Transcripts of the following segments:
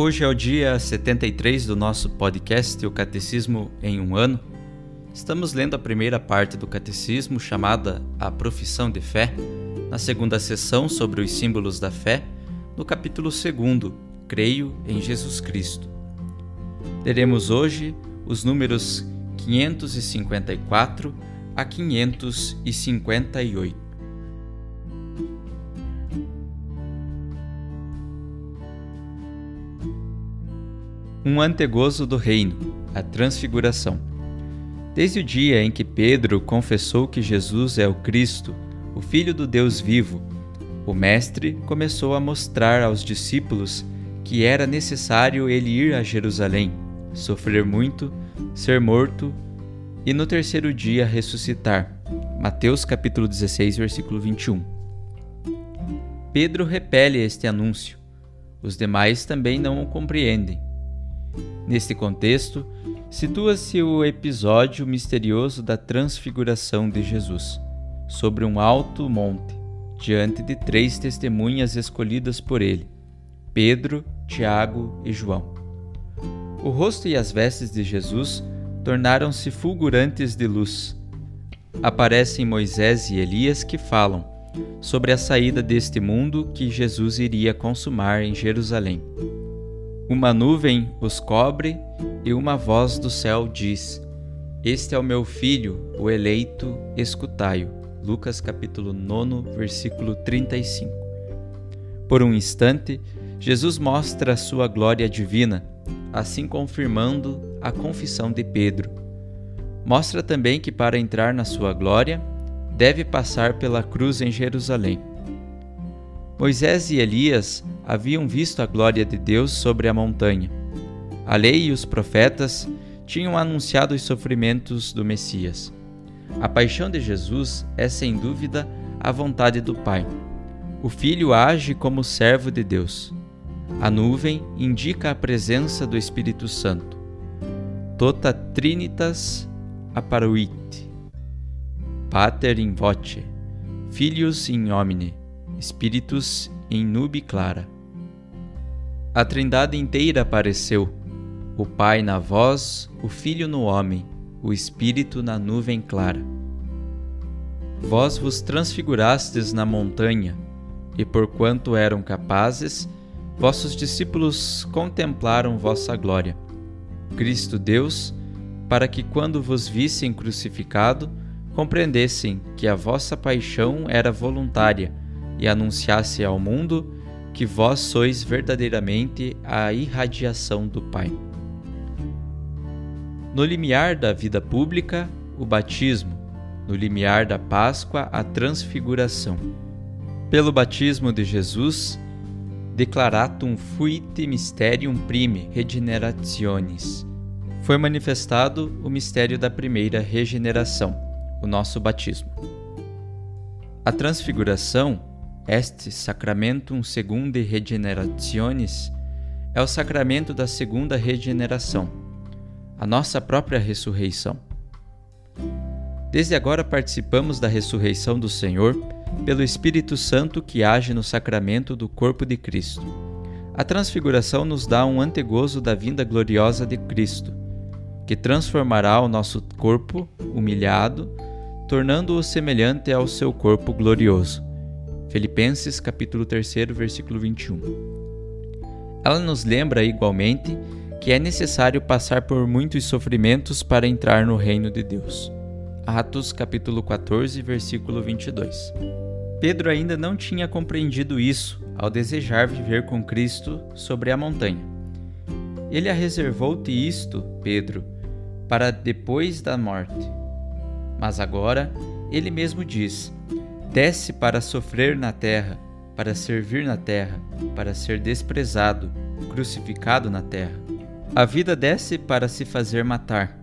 Hoje é o dia 73 do nosso podcast O Catecismo em um Ano. Estamos lendo a primeira parte do catecismo chamada A Profissão de Fé, na segunda sessão sobre os símbolos da fé, no capítulo 2, Creio em Jesus Cristo. Leremos hoje os números 554 a 558. Um antegozo do reino, a transfiguração. Desde o dia em que Pedro confessou que Jesus é o Cristo, o Filho do Deus vivo, o Mestre começou a mostrar aos discípulos que era necessário ele ir a Jerusalém, sofrer muito, ser morto e no terceiro dia ressuscitar. Mateus capítulo 16, versículo 21. Pedro repele este anúncio. Os demais também não o compreendem. Neste contexto, situa-se o episódio misterioso da transfiguração de Jesus, sobre um alto monte, diante de três testemunhas escolhidas por ele: Pedro, Tiago e João. O rosto e as vestes de Jesus tornaram-se fulgurantes de luz. Aparecem Moisés e Elias que falam sobre a saída deste mundo que Jesus iria consumar em Jerusalém. Uma nuvem os cobre e uma voz do céu diz: Este é o meu filho, o eleito, escutai-o. Lucas capítulo 9, versículo 35. Por um instante, Jesus mostra a sua glória divina, assim confirmando a confissão de Pedro. Mostra também que para entrar na sua glória, deve passar pela cruz em Jerusalém. Moisés e Elias haviam visto a glória de Deus sobre a montanha. A lei e os profetas tinham anunciado os sofrimentos do Messias. A paixão de Jesus é, sem dúvida, a vontade do Pai. O Filho age como servo de Deus. A nuvem indica a presença do Espírito Santo. Tota Trinitas apparuit. Pater in voce, Filius in homine, Spiritus in nubi clara. A Trindade inteira apareceu: o Pai na voz, o Filho no homem, o Espírito na nuvem clara. Vós vos transfigurastes na montanha, e porquanto eram capazes, vossos discípulos contemplaram vossa glória. Cristo Deus, para que quando vos vissem crucificado, compreendessem que a vossa paixão era voluntária e anunciasse ao mundo que vós sois verdadeiramente a irradiação do Pai. No limiar da vida pública, o batismo, no limiar da Páscoa, a transfiguração. Pelo batismo de Jesus, declaratum fuit mysterium prime regenerationis. Foi manifestado o mistério da primeira regeneração, o nosso batismo. A transfiguração este sacramentum secundae regenerationis é o sacramento da segunda regeneração, a nossa própria ressurreição. Desde agora participamos da ressurreição do Senhor pelo Espírito Santo que age no sacramento do corpo de Cristo. A transfiguração nos dá um antegozo da vinda gloriosa de Cristo, que transformará o nosso corpo humilhado, tornando-o semelhante ao seu corpo glorioso Filipenses capítulo 3, versículo 21. Ela nos lembra igualmente que é necessário passar por muitos sofrimentos para entrar no reino de Deus. Atos capítulo 14, versículo 22. Pedro ainda não tinha compreendido isso ao desejar viver com Cristo sobre a montanha. Ele a reservou-te isto, Pedro, para depois da morte. Mas agora ele mesmo diz: Desce para sofrer na terra, para servir na terra, para ser desprezado, crucificado na terra. A vida desce para se fazer matar.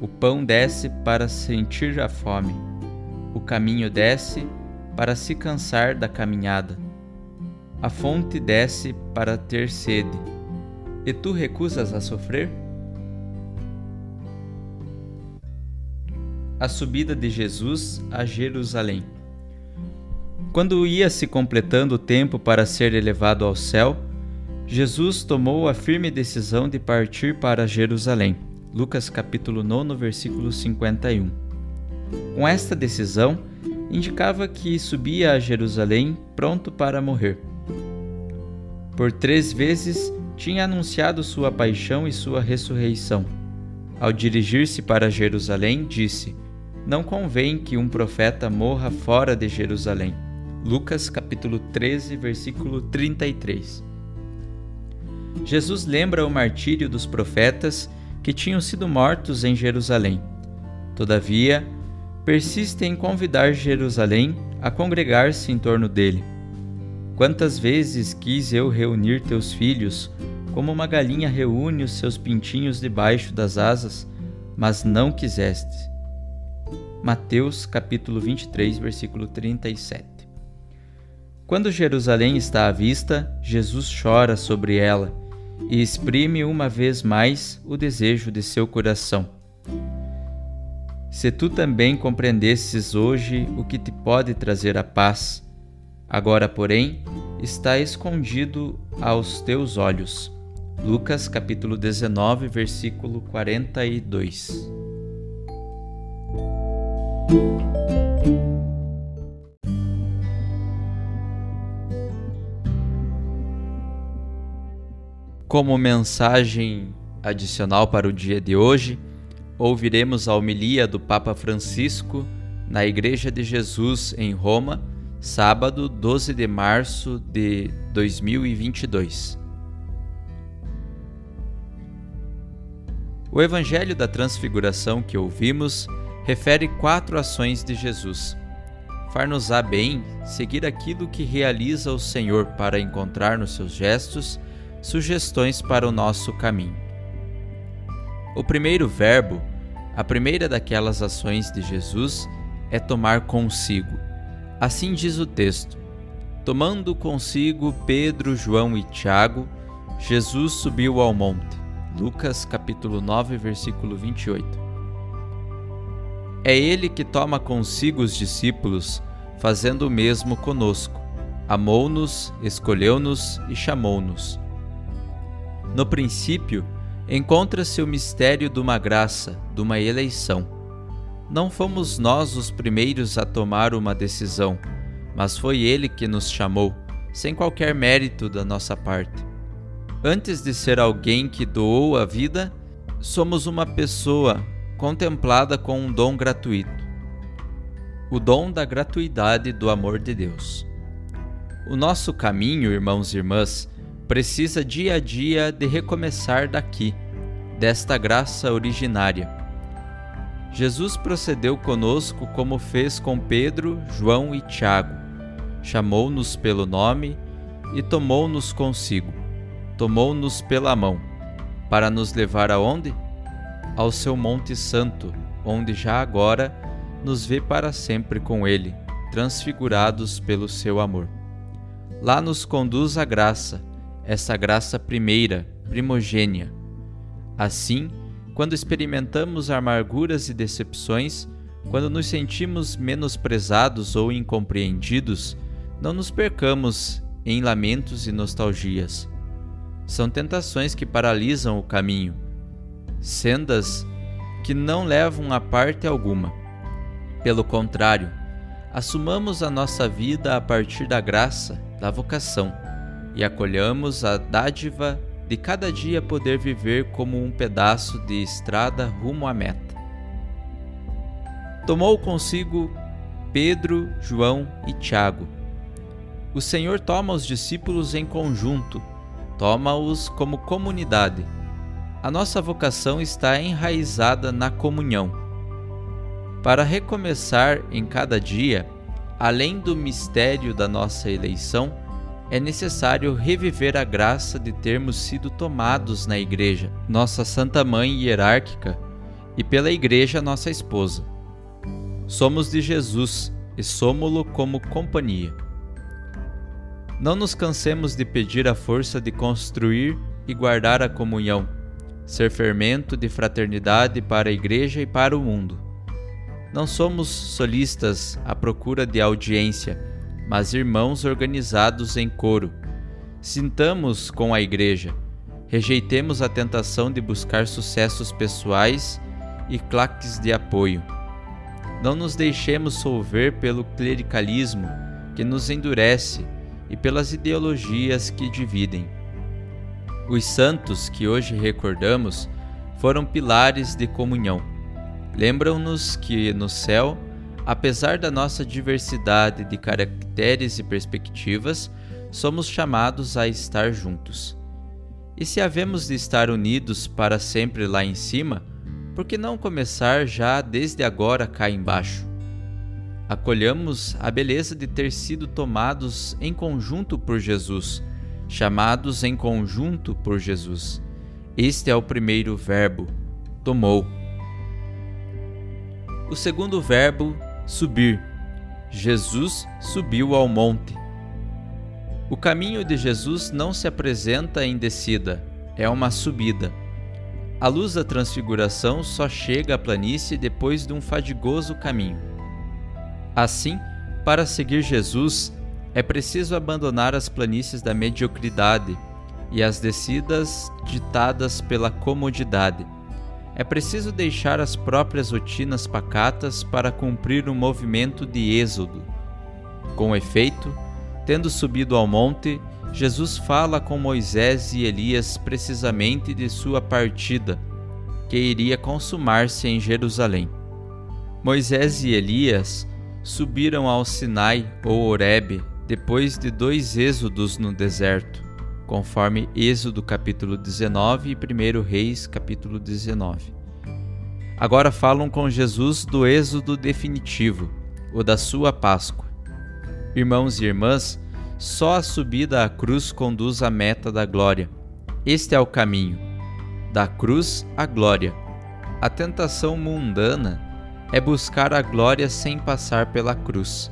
O pão desce para sentir a fome. O caminho desce para se cansar da caminhada. A fonte desce para ter sede. E tu recusas a sofrer? A subida de Jesus a Jerusalém. Quando ia se completando o tempo para ser elevado ao céu, Jesus tomou a firme decisão de partir para Jerusalém. Lucas capítulo 9, versículo 51. Com esta decisão, indicava que subia a Jerusalém pronto para morrer. Por três vezes tinha anunciado sua paixão e sua ressurreição. Ao dirigir-se para Jerusalém, disse: Não convém que um profeta morra fora de Jerusalém. Lucas capítulo 13, versículo 33. Jesus lembra o martírio dos profetas que tinham sido mortos em Jerusalém. Todavia, persiste em convidar Jerusalém a congregar-se em torno dele. Quantas vezes quis eu reunir teus filhos, como uma galinha reúne os seus pintinhos debaixo das asas, mas não quiseste. Mateus capítulo 23, versículo 37. Quando Jerusalém está à vista, Jesus chora sobre ela e exprime uma vez mais o desejo de seu coração. Se tu também compreendesses hoje o que te pode trazer a paz, agora, porém, está escondido aos teus olhos. Lucas capítulo 19, versículo 42. Como mensagem adicional para o dia de hoje, ouviremos a homilia do Papa Francisco na Igreja de Jesus em Roma, sábado 12 de março de 2022. O Evangelho da Transfiguração que ouvimos refere quatro ações de Jesus. Far-nos-á bem seguir aquilo que realiza o Senhor para encontrar nos seus gestos sugestões para o nosso caminho. O primeiro verbo, a primeira daquelas ações de Jesus, é tomar consigo. Assim diz o texto: Tomando consigo Pedro, João e Tiago, Jesus subiu ao monte. Lucas capítulo 9, versículo 28. É ele que toma consigo os discípulos, fazendo o mesmo conosco. Amou-nos, escolheu-nos e chamou-nos. No princípio, encontra-se o mistério de uma graça, de uma eleição. Não fomos nós os primeiros a tomar uma decisão, mas foi Ele que nos chamou, sem qualquer mérito da nossa parte. Antes de ser alguém que doou a vida, somos uma pessoa contemplada com um dom gratuito o dom da gratuidade do amor de Deus. O nosso caminho, irmãos e irmãs, precisa dia a dia de recomeçar daqui, desta graça originária. Jesus procedeu conosco como fez com Pedro, João e Tiago. Chamou-nos pelo nome e tomou-nos consigo. Tomou-nos pela mão, para nos levar aonde? Ao seu Monte Santo, onde já agora nos vê para sempre com Ele, transfigurados pelo seu amor. Lá nos conduz a graça essa graça primeira, primogênia. Assim, quando experimentamos amarguras e decepções, quando nos sentimos menosprezados ou incompreendidos, não nos percamos em lamentos e nostalgias. São tentações que paralisam o caminho, sendas que não levam a parte alguma. Pelo contrário, assumamos a nossa vida a partir da graça, da vocação, e acolhamos a dádiva de cada dia poder viver como um pedaço de estrada rumo à meta. Tomou consigo Pedro, João e Tiago. O Senhor toma os discípulos em conjunto, toma-os como comunidade. A nossa vocação está enraizada na comunhão para recomeçar em cada dia, além do mistério da nossa eleição, é necessário reviver a graça de termos sido tomados na Igreja, nossa Santa Mãe hierárquica, e pela Igreja, nossa esposa. Somos de Jesus e somos-lo como companhia. Não nos cansemos de pedir a força de construir e guardar a comunhão, ser fermento de fraternidade para a Igreja e para o mundo. Não somos solistas à procura de audiência, mas irmãos organizados em coro. Sintamos com a Igreja, rejeitemos a tentação de buscar sucessos pessoais e claques de apoio. Não nos deixemos solver pelo clericalismo que nos endurece e pelas ideologias que dividem. Os santos que hoje recordamos foram pilares de comunhão lembram-nos que no céu, apesar da nossa diversidade de caracteres e perspectivas, somos chamados a estar juntos. E se havemos de estar unidos para sempre lá em cima, por que não começar já desde agora cá embaixo? Acolhamos a beleza de ter sido tomados em conjunto por Jesus, chamados em conjunto por Jesus. Este é o primeiro verbo, tomou. O segundo verbo, subir. Jesus subiu ao monte. O caminho de Jesus não se apresenta em descida, é uma subida. A luz da transfiguração só chega à planície depois de um fadigoso caminho. Assim, para seguir Jesus, é preciso abandonar as planícies da mediocridade e as descidas ditadas pela comodidade é preciso deixar as próprias rotinas pacatas para cumprir um movimento de êxodo. Com efeito, tendo subido ao monte, Jesus fala com Moisés e Elias precisamente de sua partida, que iria consumar-se em Jerusalém. Moisés e Elias subiram ao Sinai ou Horebe depois de dois êxodos no deserto conforme Êxodo capítulo 19 e 1 Reis capítulo 19. Agora falam com Jesus do êxodo definitivo, o da sua Páscoa. Irmãos e irmãs, só a subida à cruz conduz à meta da glória. Este é o caminho, da cruz à glória. A tentação mundana é buscar a glória sem passar pela cruz.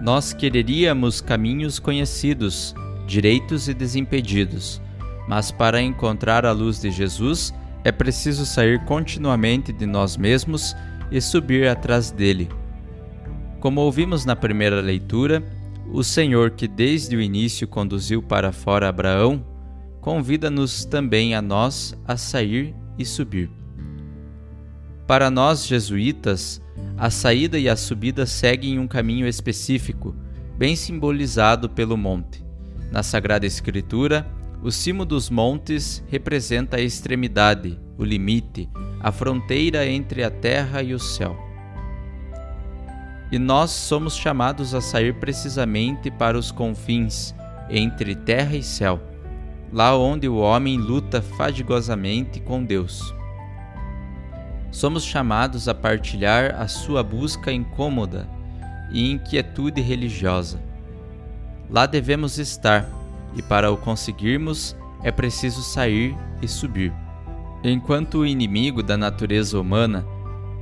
Nós quereríamos caminhos conhecidos, direitos e desimpedidos. Mas para encontrar a luz de Jesus, é preciso sair continuamente de nós mesmos e subir atrás dele. Como ouvimos na primeira leitura, o Senhor que desde o início conduziu para fora Abraão, convida-nos também a nós a sair e subir. Para nós jesuítas, a saída e a subida seguem um caminho específico, bem simbolizado pelo monte. Na Sagrada Escritura, o cimo dos montes representa a extremidade, o limite, a fronteira entre a terra e o céu. E nós somos chamados a sair precisamente para os confins, entre terra e céu, lá onde o homem luta fadigosamente com Deus. Somos chamados a partilhar a sua busca incômoda e inquietude religiosa Lá devemos estar, e para o conseguirmos é preciso sair e subir. Enquanto o inimigo da natureza humana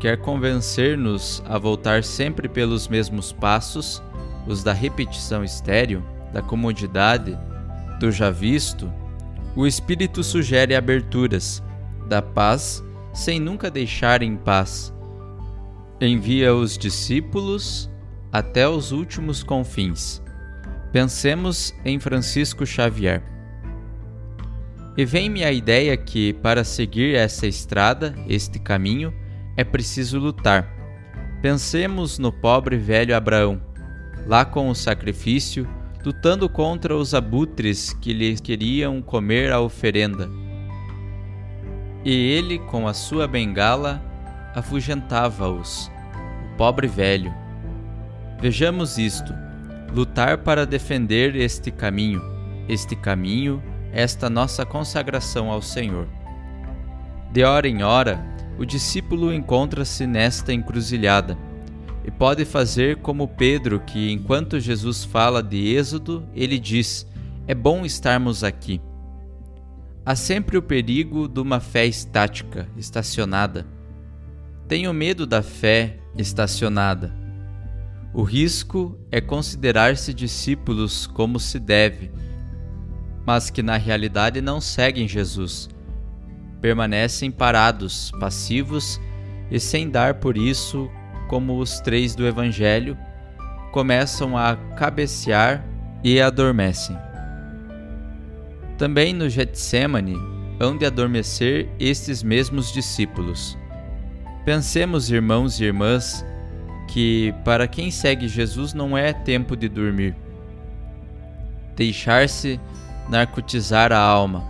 quer convencer-nos a voltar sempre pelos mesmos passos, os da repetição estéril, da comodidade, do já visto, o Espírito sugere aberturas, da paz sem nunca deixar em paz. Envia os discípulos até os últimos confins Pensemos em Francisco Xavier. E vem-me a ideia que, para seguir essa estrada, este caminho, é preciso lutar. Pensemos no pobre velho Abraão, lá com o sacrifício, lutando contra os abutres que lhe queriam comer a oferenda. E ele, com a sua bengala, afugentava-os, o pobre velho. Vejamos isto: lutar para defender este caminho, este caminho, esta nossa consagração ao Senhor. De hora em hora, o discípulo encontra-se nesta encruzilhada e pode fazer como Pedro, que enquanto Jesus fala de Êxodo, ele diz: É bom estarmos aqui. Há sempre o perigo de uma fé estática, estacionada. Tenho medo da fé estacionada. O risco é considerar-se discípulos como se deve, mas que na realidade não seguem Jesus permanecem parados, passivos e sem dar por isso, como os três do Evangelho, começam a cabecear e adormecem. Também no Getsemane hão de adormecer estes mesmos discípulos. Pensemos, irmãos e irmãs, que para quem segue Jesus não é tempo de dormir. Deixar-se narcotizar a alma,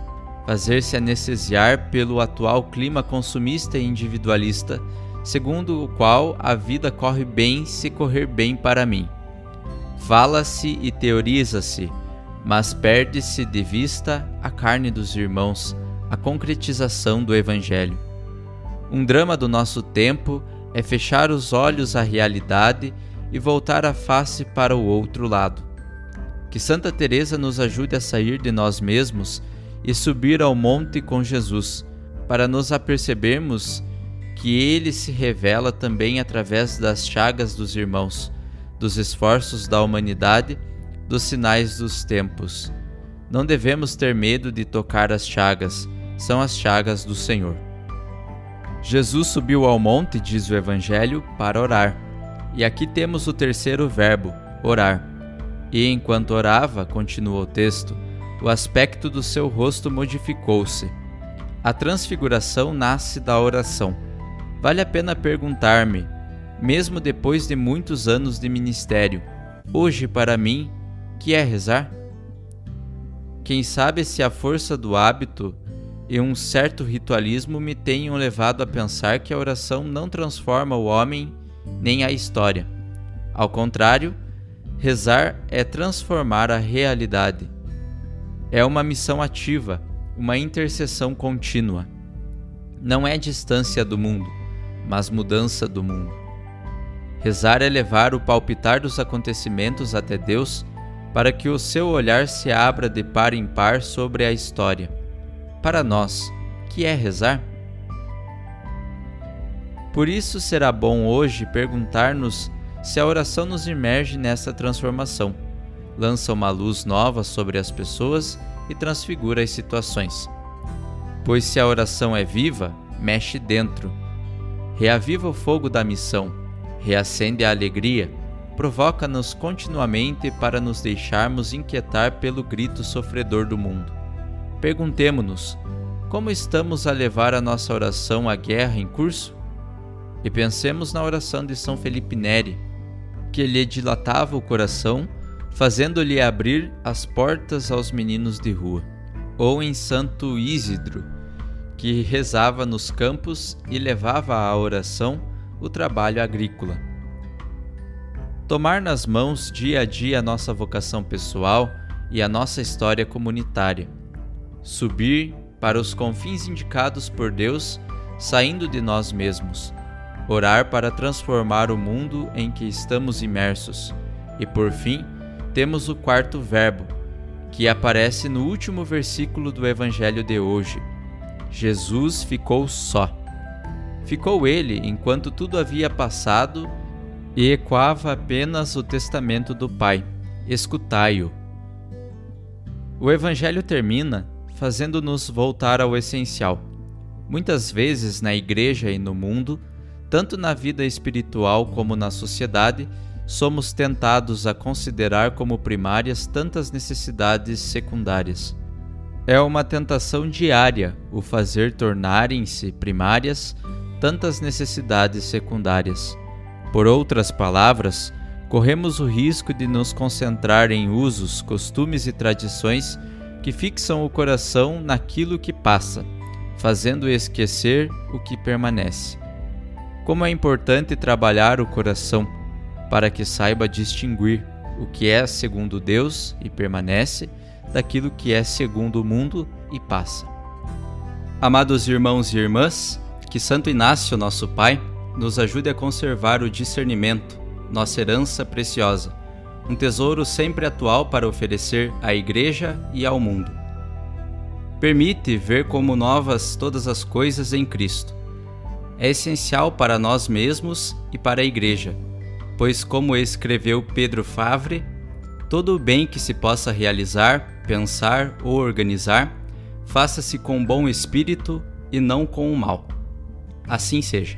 fazer-se anestesiar pelo atual clima consumista e individualista, segundo o qual a vida corre bem se correr bem para mim. Fala-se e teoriza-se, mas perde-se de vista a carne dos irmãos, a concretização do Evangelho. Um drama do nosso tempo é fechar os olhos à realidade e voltar a face para o outro lado. Que Santa Teresa nos ajude a sair de nós mesmos e subir ao monte com Jesus, para nos apercebermos que ele se revela também através das chagas dos irmãos, dos esforços da humanidade, dos sinais dos tempos. Não devemos ter medo de tocar as chagas, são as chagas do Senhor. Jesus subiu ao monte, diz o Evangelho, para orar. E aqui temos o terceiro verbo, orar. E enquanto orava, continua o texto, o aspecto do seu rosto modificou-se. A transfiguração nasce da oração. Vale a pena perguntar-me, mesmo depois de muitos anos de ministério, hoje para mim, que é rezar? Quem sabe se a força do hábito e um certo ritualismo me tenham levado a pensar que a oração não transforma o homem nem a história. Ao contrário, rezar é transformar a realidade é uma missão ativa, uma intercessão contínua. Não é distância do mundo, mas mudança do mundo. Rezar é levar o palpitar dos acontecimentos até Deus para que o seu olhar se abra de par em par sobre a história. Para nós, que é rezar? Por isso será bom hoje perguntar-nos se a oração nos imerge nessa transformação lança uma luz nova sobre as pessoas e transfigura as situações. Pois se a oração é viva, mexe dentro. Reaviva o fogo da missão, reacende a alegria, provoca-nos continuamente para nos deixarmos inquietar pelo grito sofredor do mundo. Perguntemo-nos: como estamos a levar a nossa oração à guerra em curso? E pensemos na oração de São Felipe Neri, que lhe dilatava o coração fazendo-lhe abrir as portas aos meninos de rua, ou em Santo Isidro, que rezava nos campos e levava à oração o trabalho agrícola. Tomar nas mãos dia a dia a nossa vocação pessoal e a nossa história comunitária. Subir para os confins indicados por Deus, saindo de nós mesmos. Orar para transformar o mundo em que estamos imersos. E por fim, temos o quarto verbo, que aparece no último versículo do Evangelho de hoje. Jesus ficou só. Ficou ele enquanto tudo havia passado e ecoava apenas o testamento do Pai: Escutai-o. O Evangelho termina fazendo-nos voltar ao essencial. Muitas vezes na igreja e no mundo, tanto na vida espiritual como na sociedade, somos tentados a considerar como primárias tantas necessidades secundárias. É uma tentação diária o fazer tornarem-se primárias tantas necessidades secundárias. Por outras palavras, corremos o risco de nos concentrar em usos, costumes e tradições que fixam o coração naquilo que passa, fazendo esquecer o que permanece. Como é importante trabalhar o coração para que saiba distinguir o que é segundo Deus e permanece daquilo que é segundo o mundo e passa. Amados irmãos e irmãs, que Santo Inácio, nosso Pai, nos ajude a conservar o discernimento, nossa herança preciosa, um tesouro sempre atual para oferecer à Igreja e ao mundo. Permite ver como novas todas as coisas em Cristo. É essencial para nós mesmos e para a Igreja, pois, como escreveu Pedro Favre, todo o bem que se possa realizar, pensar ou organizar, faça-se com bom espírito e não com o mal. Assim seja.